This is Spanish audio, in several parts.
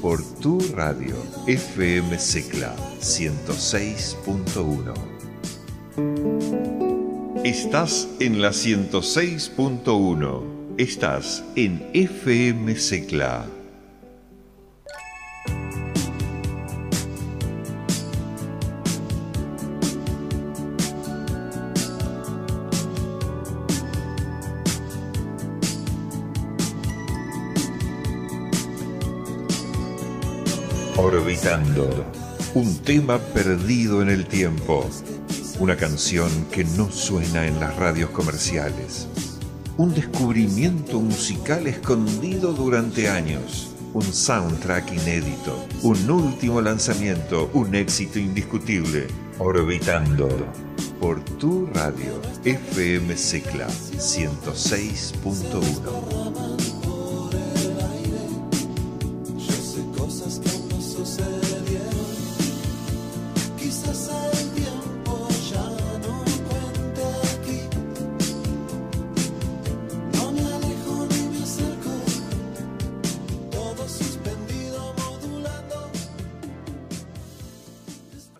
por tu radio FM Secla 106.1. Estás en la 106.1. Estás en FM Secla. Un tema perdido en el tiempo. Una canción que no suena en las radios comerciales. Un descubrimiento musical escondido durante años. Un soundtrack inédito. Un último lanzamiento. Un éxito indiscutible. Orbitando. Por tu radio. FM Secla 106.1.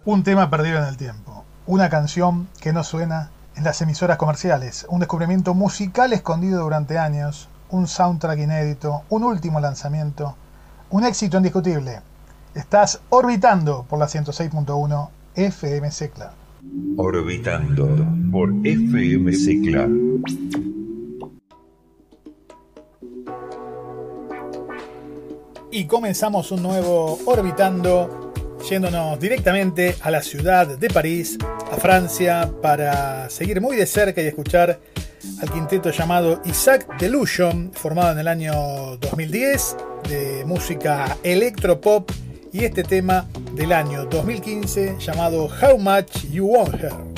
Un tema perdido en el tiempo, una canción que no suena en las emisoras comerciales, un descubrimiento musical escondido durante años, un soundtrack inédito, un último lanzamiento, un éxito indiscutible. Estás orbitando por la 106.1 FM Secla. Orbitando por FM Secla. Y comenzamos un nuevo Orbitando yéndonos directamente a la ciudad de París, a Francia, para seguir muy de cerca y escuchar al quinteto llamado Isaac Delusion, formado en el año 2010, de música electropop, y este tema del año 2015 llamado How Much You Want Her.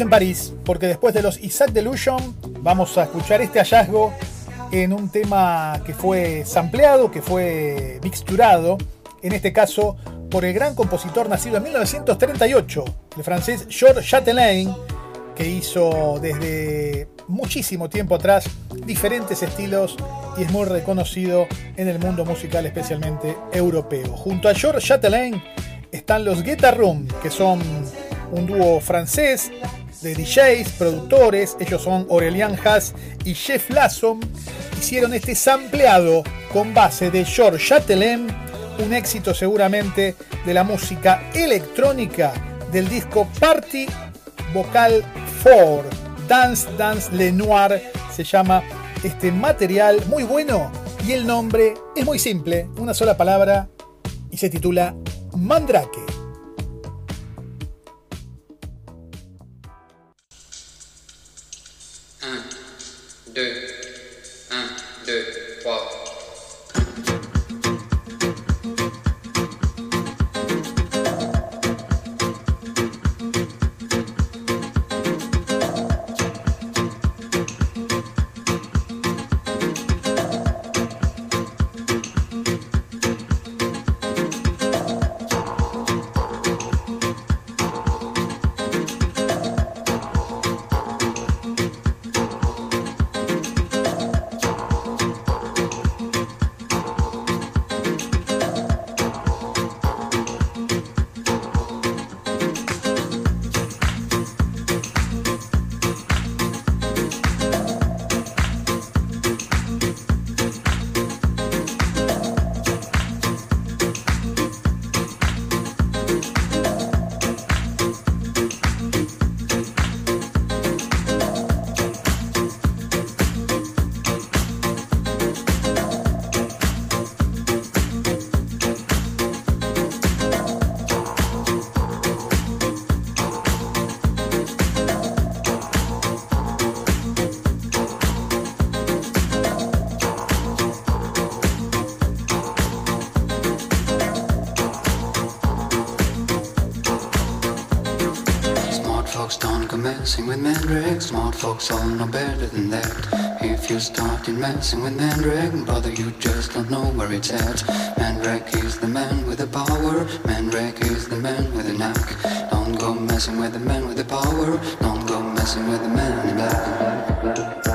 En París, porque después de los Isaac Delusion vamos a escuchar este hallazgo en un tema que fue sampleado, que fue mixturado, en este caso por el gran compositor nacido en 1938, el francés Georges Chatelain, que hizo desde muchísimo tiempo atrás diferentes estilos y es muy reconocido en el mundo musical, especialmente europeo. Junto a Georges Chatelain están los Guetta Room, que son un dúo francés de DJs, productores, ellos son Aurelian Haas y Jeff Lasson, hicieron este sampleado con base de George Chatelain, un éxito seguramente de la música electrónica del disco Party Vocal 4, Dance Dance Le Noir, se llama este material muy bueno y el nombre es muy simple, una sola palabra y se titula Mandrake. 2, 1, 2, 3. Folks all know better than that. If you started messing with Mandrake, brother, you just don't know where it's at. Mandrake is the man with the power. Mandrake is the man with the knack. Don't go messing with the man with the power. Don't go messing with the man in black. messing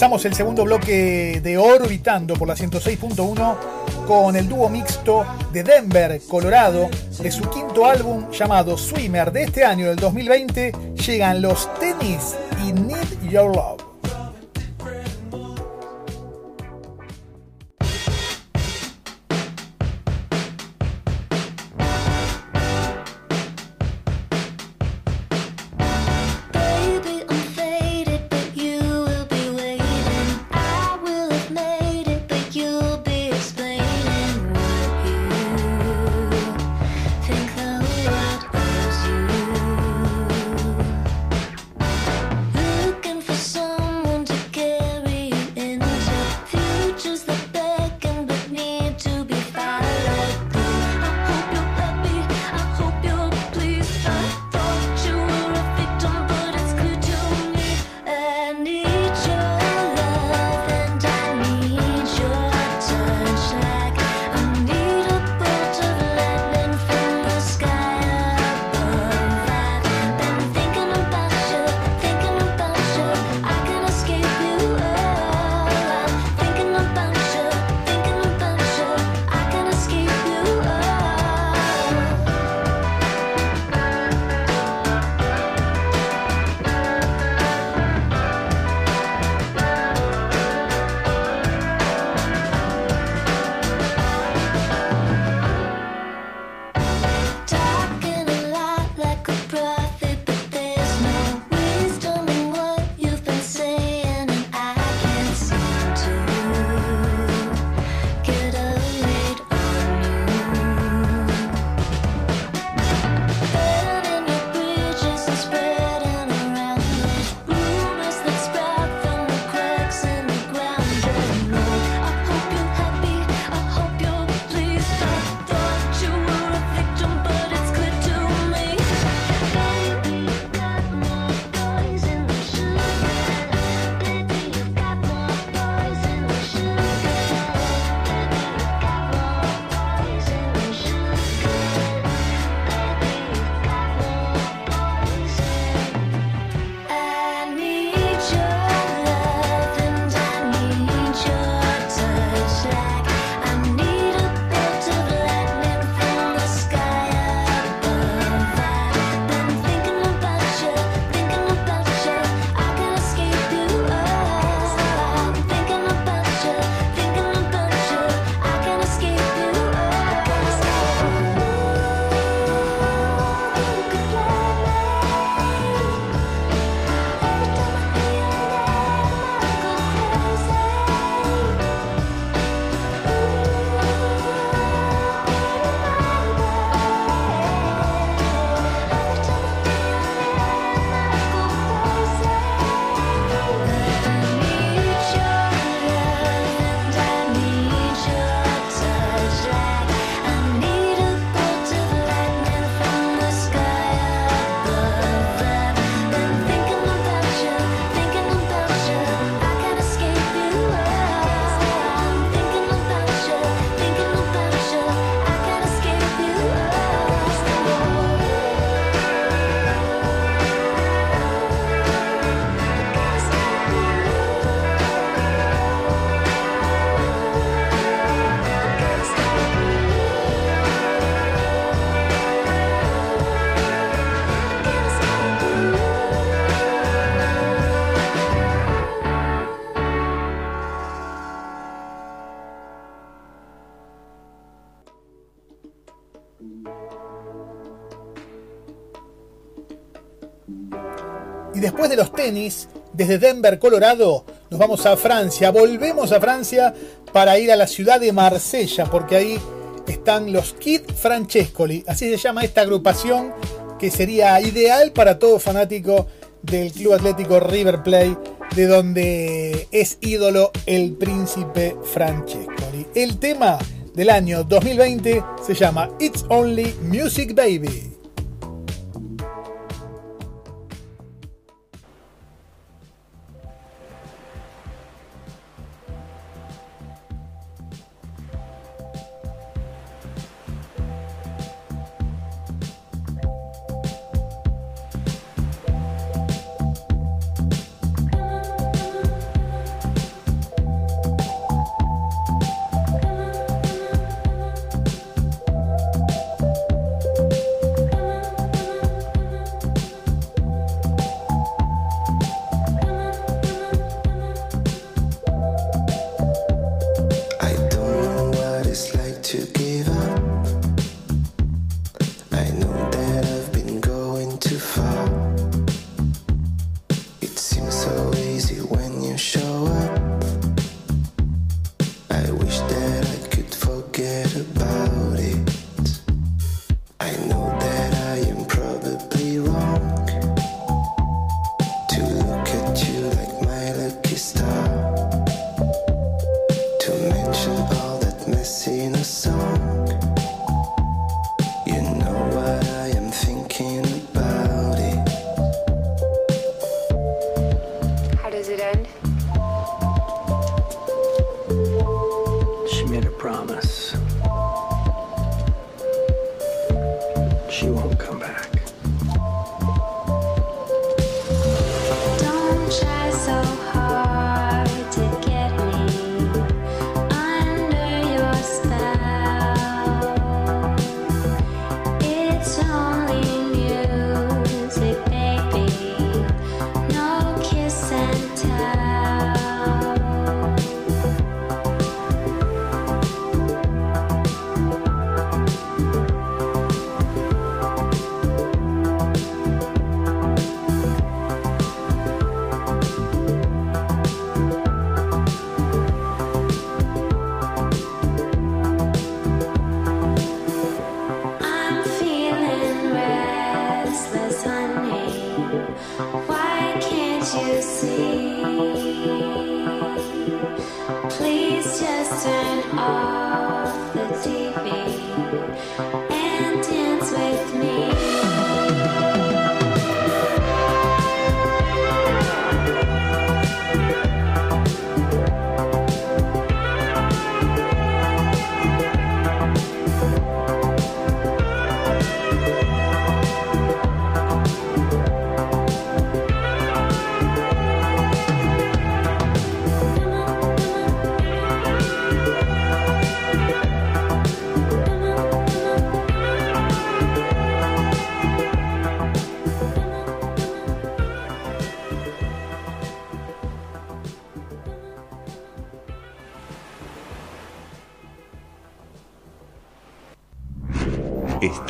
Comenzamos el segundo bloque de Orbitando por la 106.1 con el dúo mixto de Denver, Colorado, de su quinto álbum llamado Swimmer de este año, del 2020, llegan los tenis y Need Your Love. De los tenis, desde Denver, Colorado, nos vamos a Francia. Volvemos a Francia para ir a la ciudad de Marsella, porque ahí están los Kid Francescoli. Así se llama esta agrupación que sería ideal para todo fanático del Club Atlético River Plate, de donde es ídolo el príncipe Francescoli. El tema del año 2020 se llama It's Only Music Baby. Please just turn off the TV.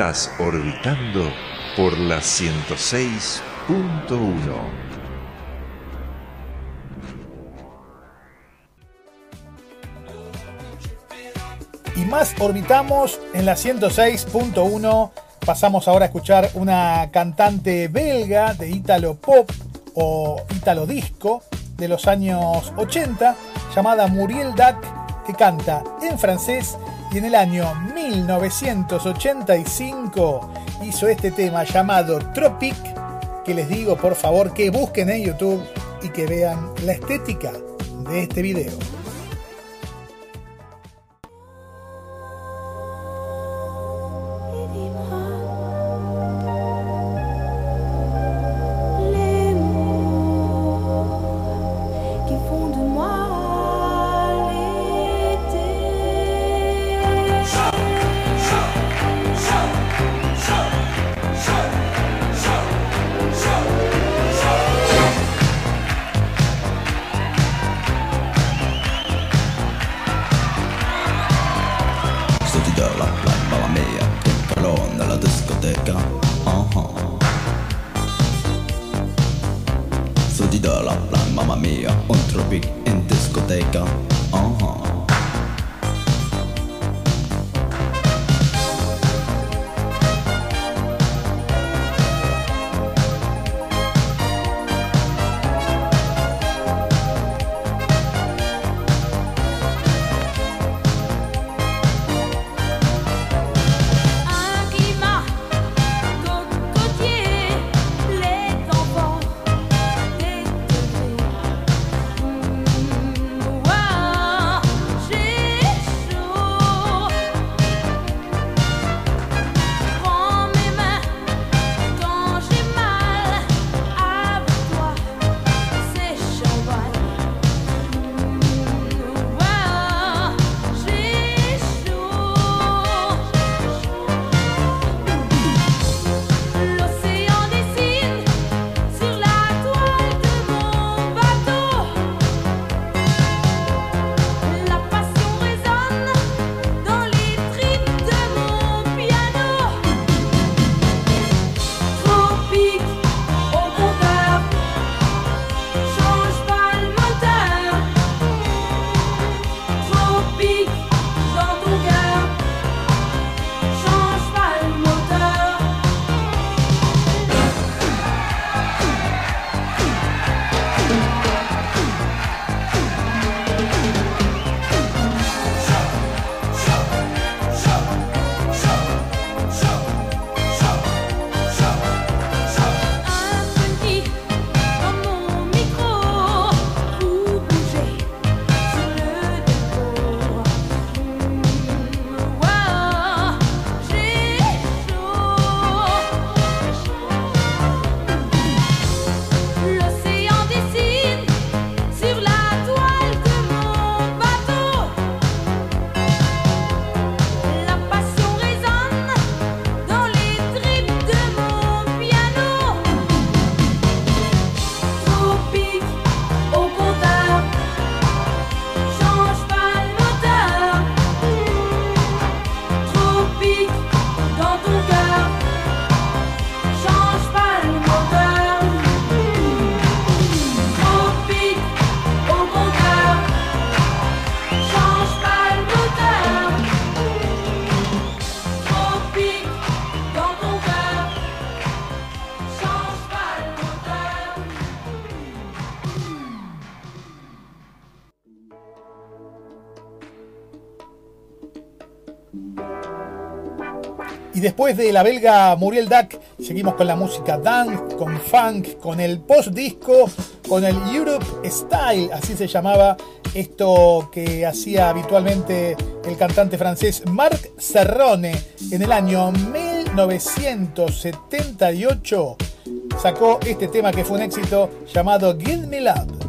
Estás orbitando por la 106.1. Y más orbitamos en la 106.1. Pasamos ahora a escuchar una cantante belga de Italo Pop o Italo Disco de los años 80 llamada Muriel Dac que canta en francés y en el año 1985 hizo este tema llamado Tropic, que les digo por favor que busquen en YouTube y que vean la estética de este video. della club alla mia Che nella discoteca uh-huh. So di della mamma mia Un tropic in discoteca Y después de la belga Muriel Dac, seguimos con la música dance, con funk, con el post-disco, con el Europe Style, así se llamaba esto que hacía habitualmente el cantante francés Marc Serrone en el año 1978. Sacó este tema que fue un éxito llamado Give Me Love.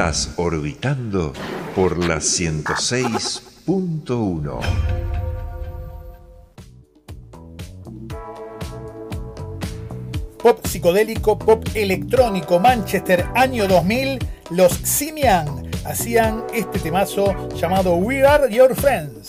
Estás orbitando por la 106.1. Pop psicodélico, pop electrónico, Manchester, año 2000, los Simian hacían este temazo llamado We Are Your Friends.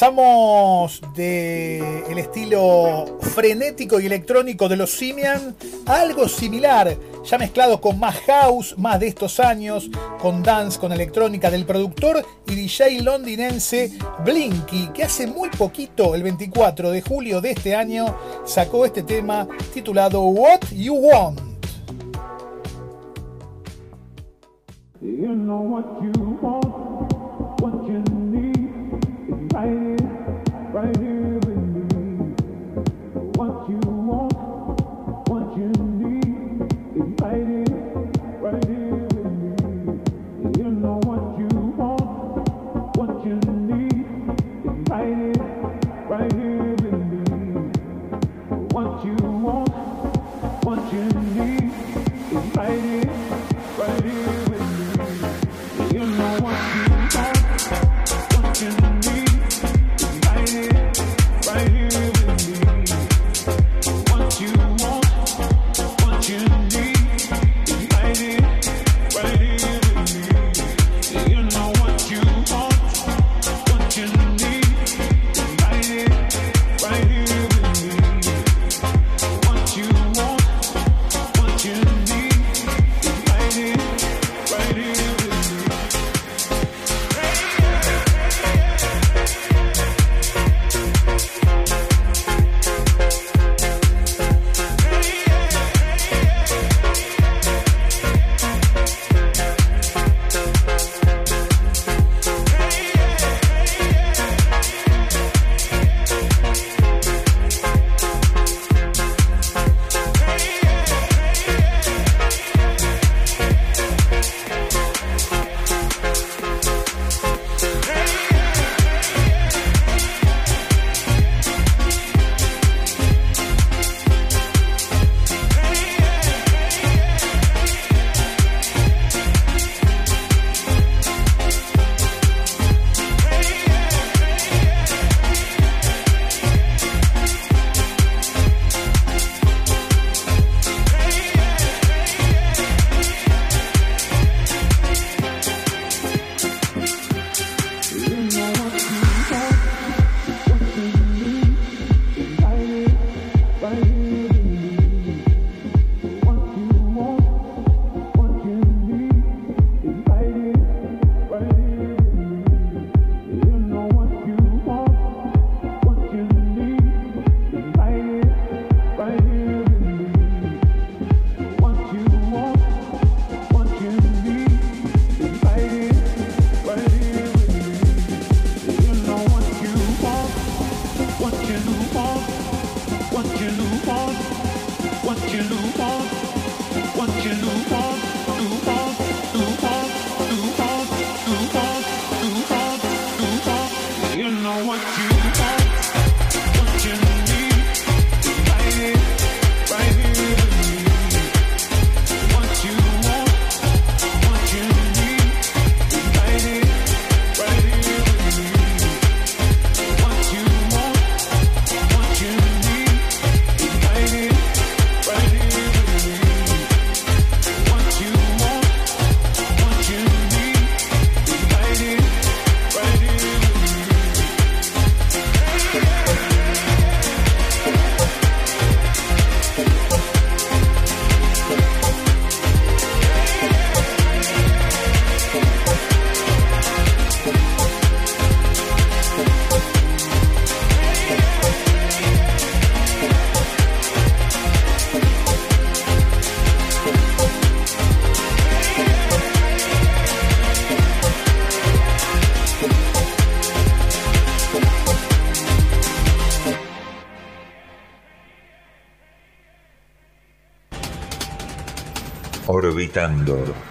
Pasamos del estilo frenético y electrónico de los Simian a algo similar ya mezclado con más house, más de estos años, con dance, con electrónica del productor y DJ londinense Blinky, que hace muy poquito, el 24 de julio de este año, sacó este tema titulado What You Want. right here, right here.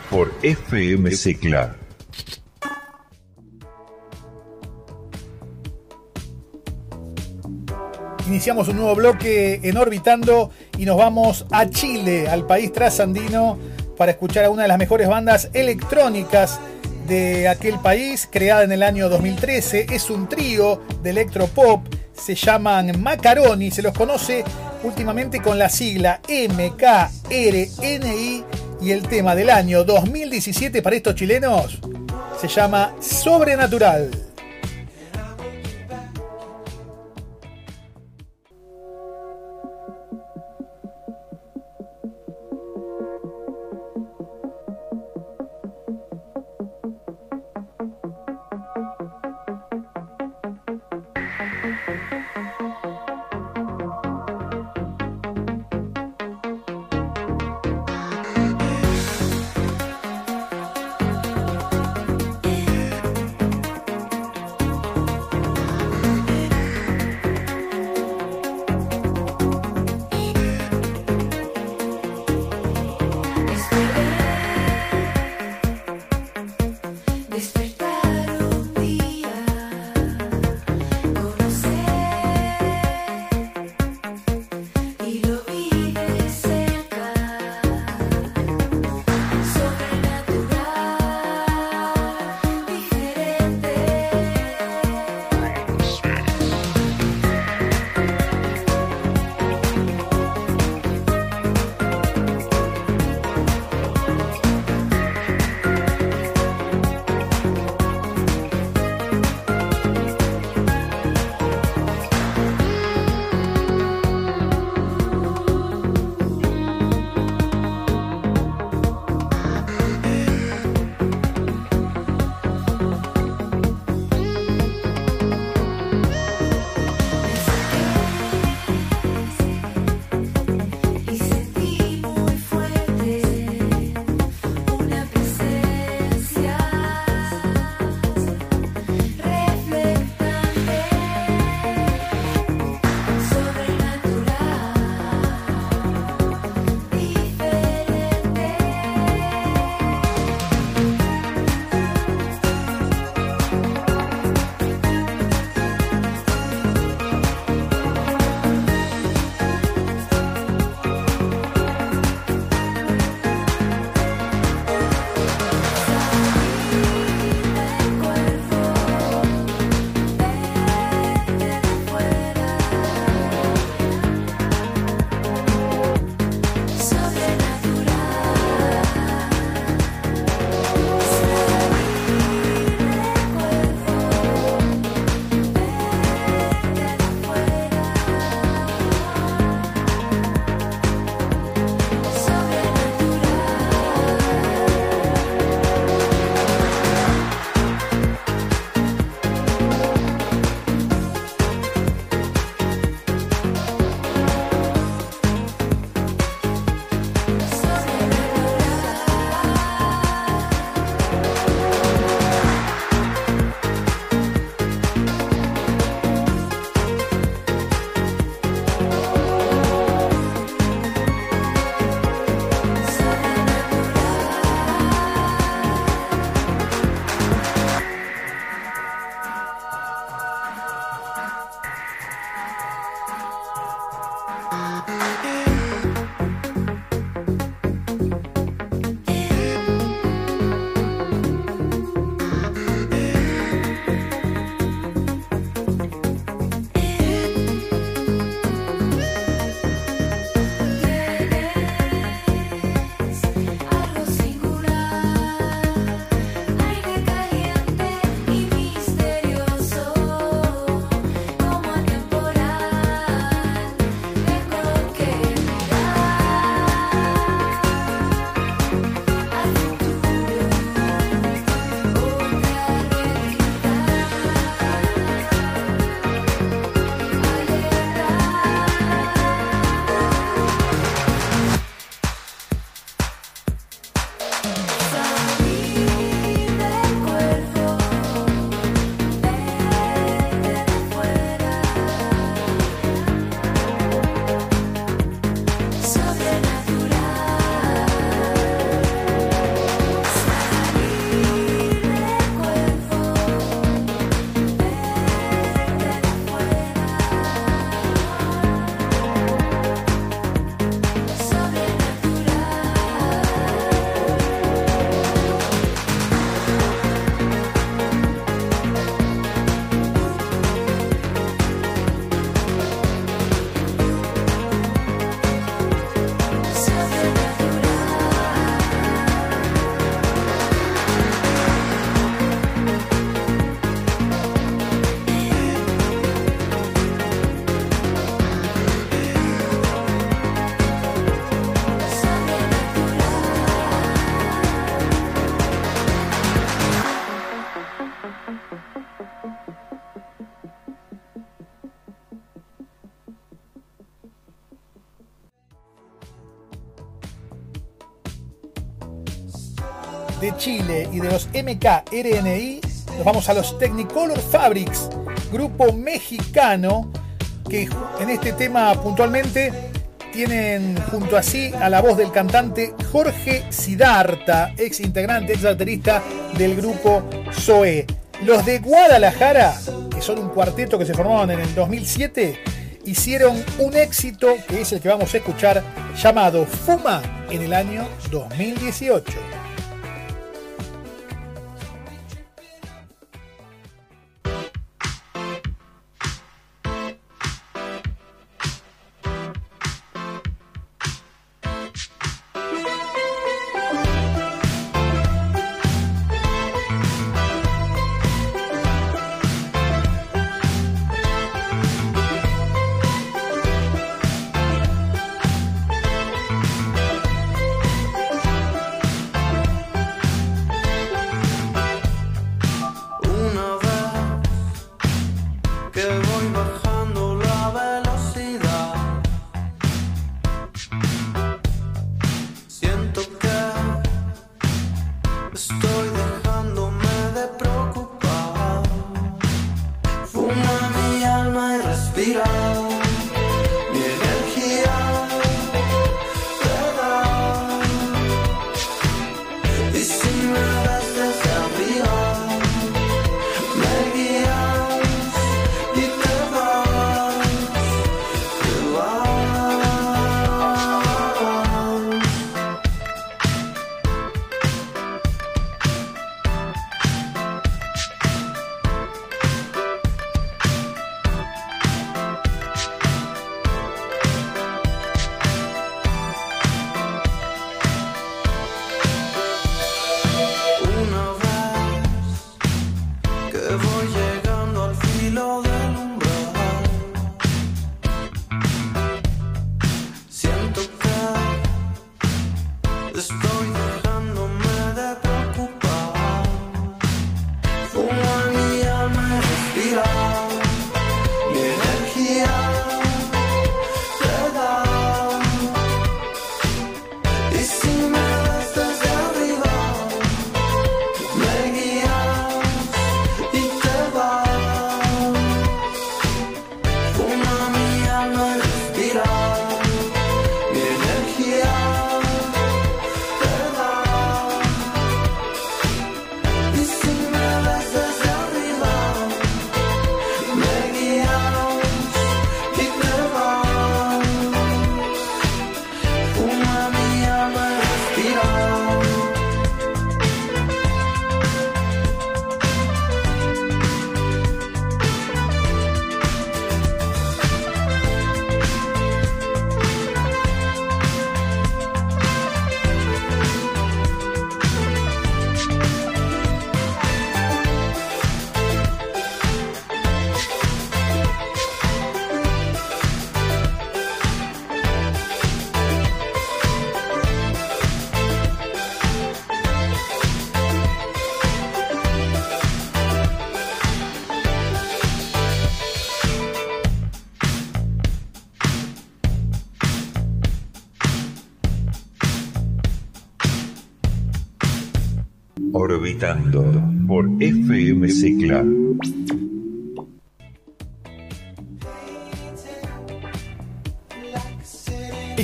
Por FM Secla. Iniciamos un nuevo bloque en Orbitando y nos vamos a Chile, al país trasandino, para escuchar a una de las mejores bandas electrónicas de aquel país, creada en el año 2013. Es un trío de electropop, se llaman Macaroni, se los conoce últimamente con la sigla MKRNI y el tema del año 2017 para estos chilenos se llama Sobrenatural. Y de los MKRNI, nos vamos a los Technicolor Fabrics, grupo mexicano que en este tema puntualmente tienen junto a sí a la voz del cantante Jorge Sidarta, ex integrante, ex baterista del grupo Zoe. Los de Guadalajara, que son un cuarteto que se formaron en el 2007, hicieron un éxito que es el que vamos a escuchar llamado Fuma en el año 2018.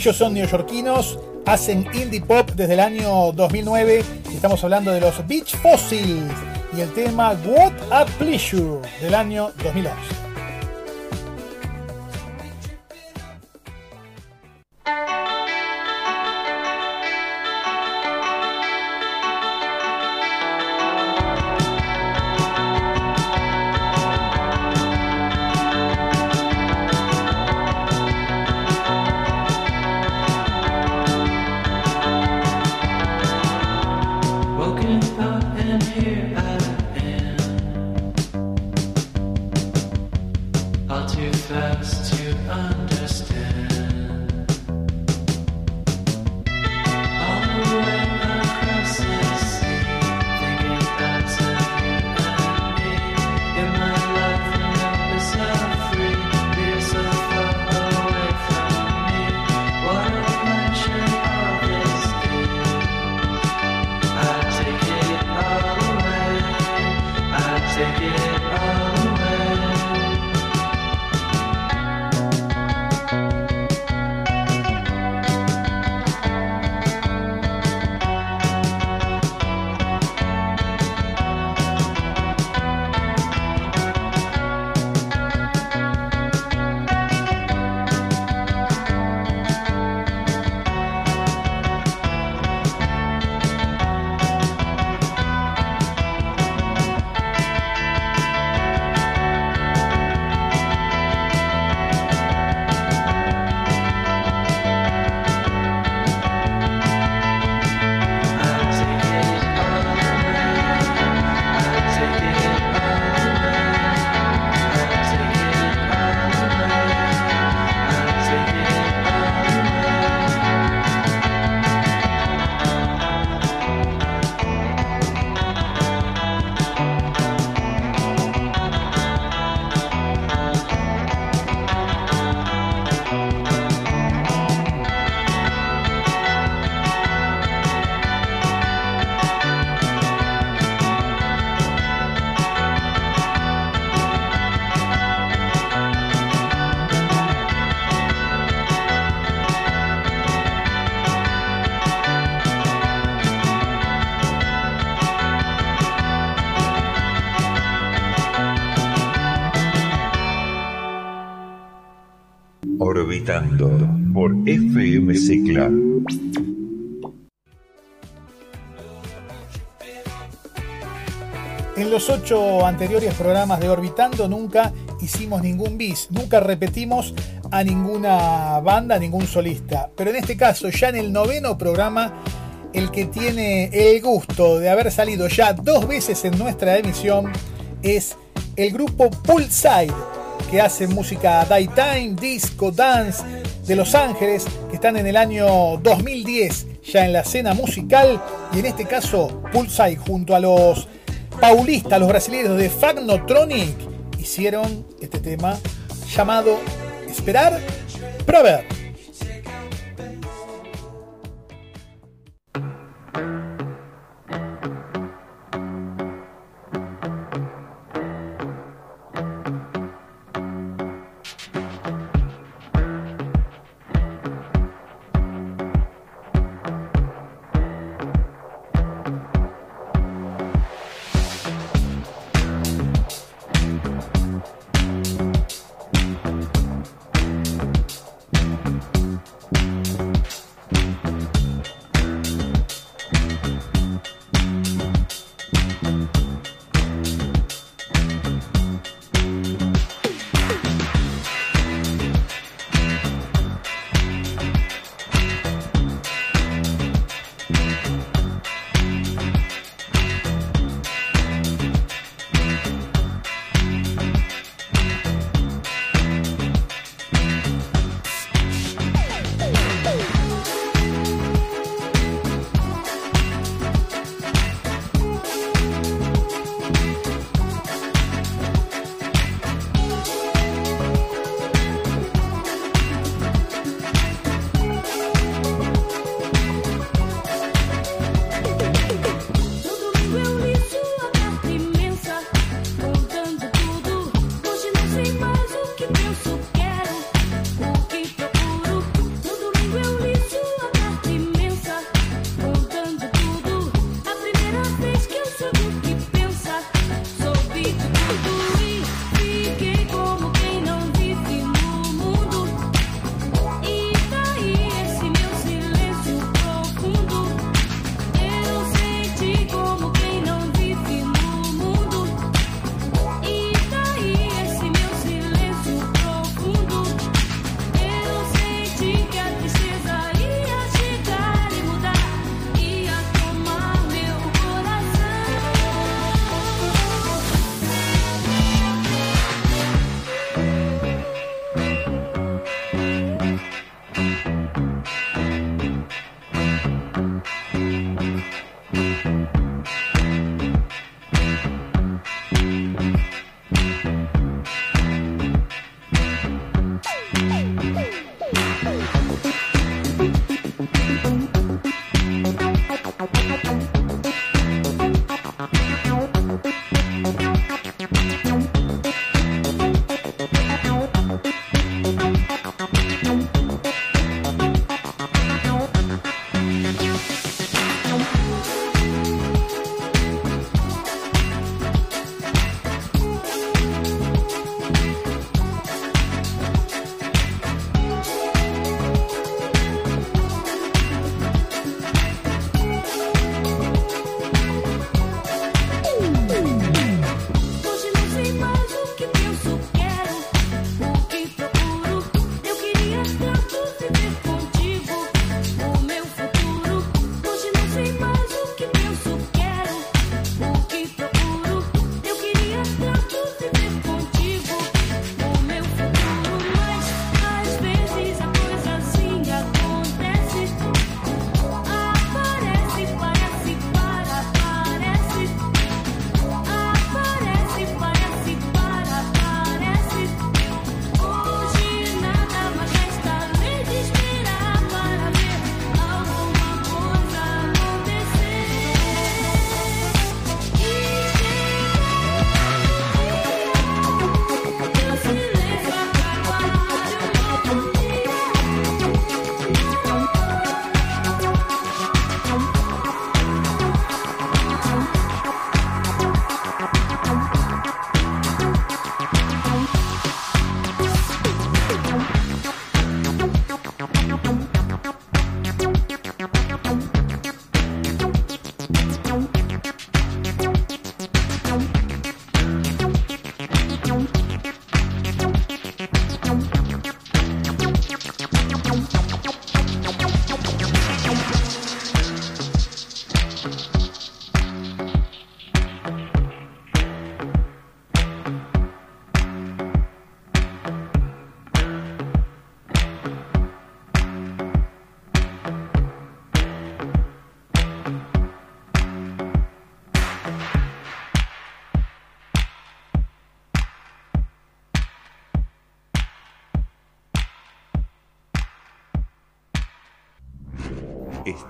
Ellos son neoyorquinos, hacen indie pop desde el año 2009. Estamos hablando de los Beach Fossils y el tema What a Pleasure del año 2011. Por FM Cicla. En los ocho anteriores programas de Orbitando nunca hicimos ningún bis, nunca repetimos a ninguna banda, a ningún solista. Pero en este caso, ya en el noveno programa, el que tiene el gusto de haber salido ya dos veces en nuestra emisión es el grupo Poolside, que hace música daytime, disco, dance de Los Ángeles, que están en el año 2010 ya en la escena musical y en este caso Poolside junto a los paulistas, los brasileños de Fagnotronic, hicieron este tema llamado Esperar para ver.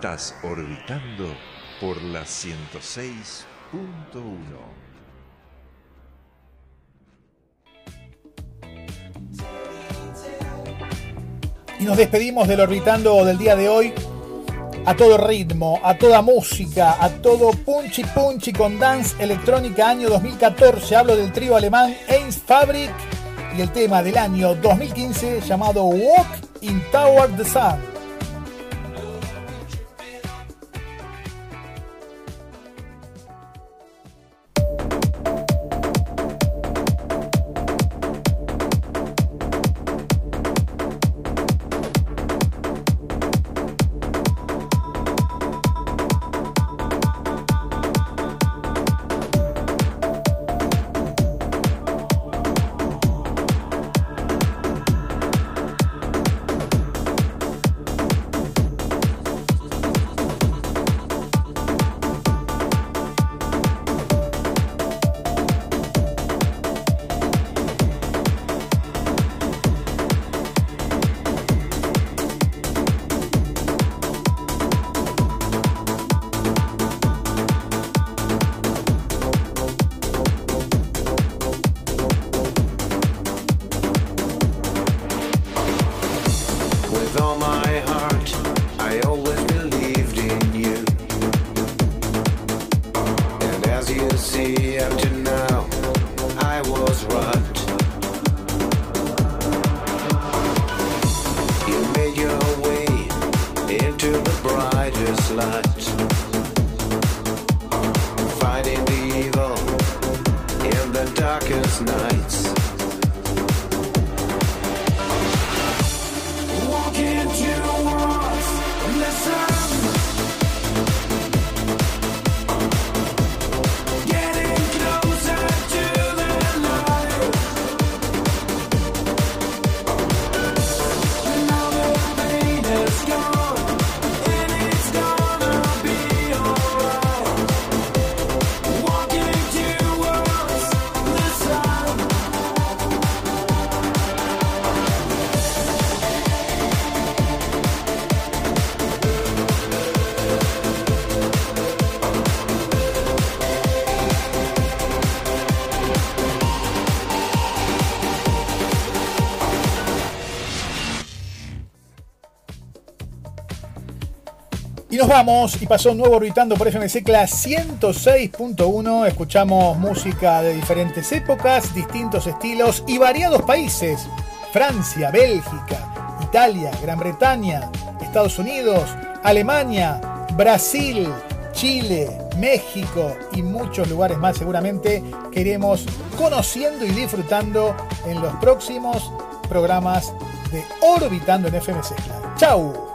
Orbitando por la 106.1. Y nos despedimos del orbitando del día de hoy a todo ritmo, a toda música, a todo punchy punchy con dance electrónica año 2014. Hablo del trío alemán Ace Fabric y el tema del año 2015 llamado Walk in Tower the Sun. Vamos, y pasó un nuevo orbitando por FM Secla 106.1. Escuchamos música de diferentes épocas, distintos estilos y variados países. Francia, Bélgica, Italia, Gran Bretaña, Estados Unidos, Alemania, Brasil, Chile, México y muchos lugares más seguramente que iremos conociendo y disfrutando en los próximos programas de Orbitando en FM Secla. ¡Chao!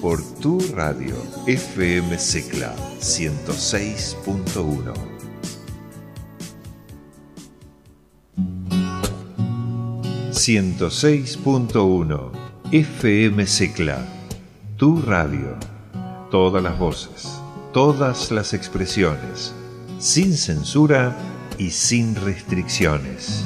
por tu radio FM Secla 106.1. ...106.1... FM Secla... Tu radio... Todas las voces... Todas las expresiones... Sin censura y sin restricciones.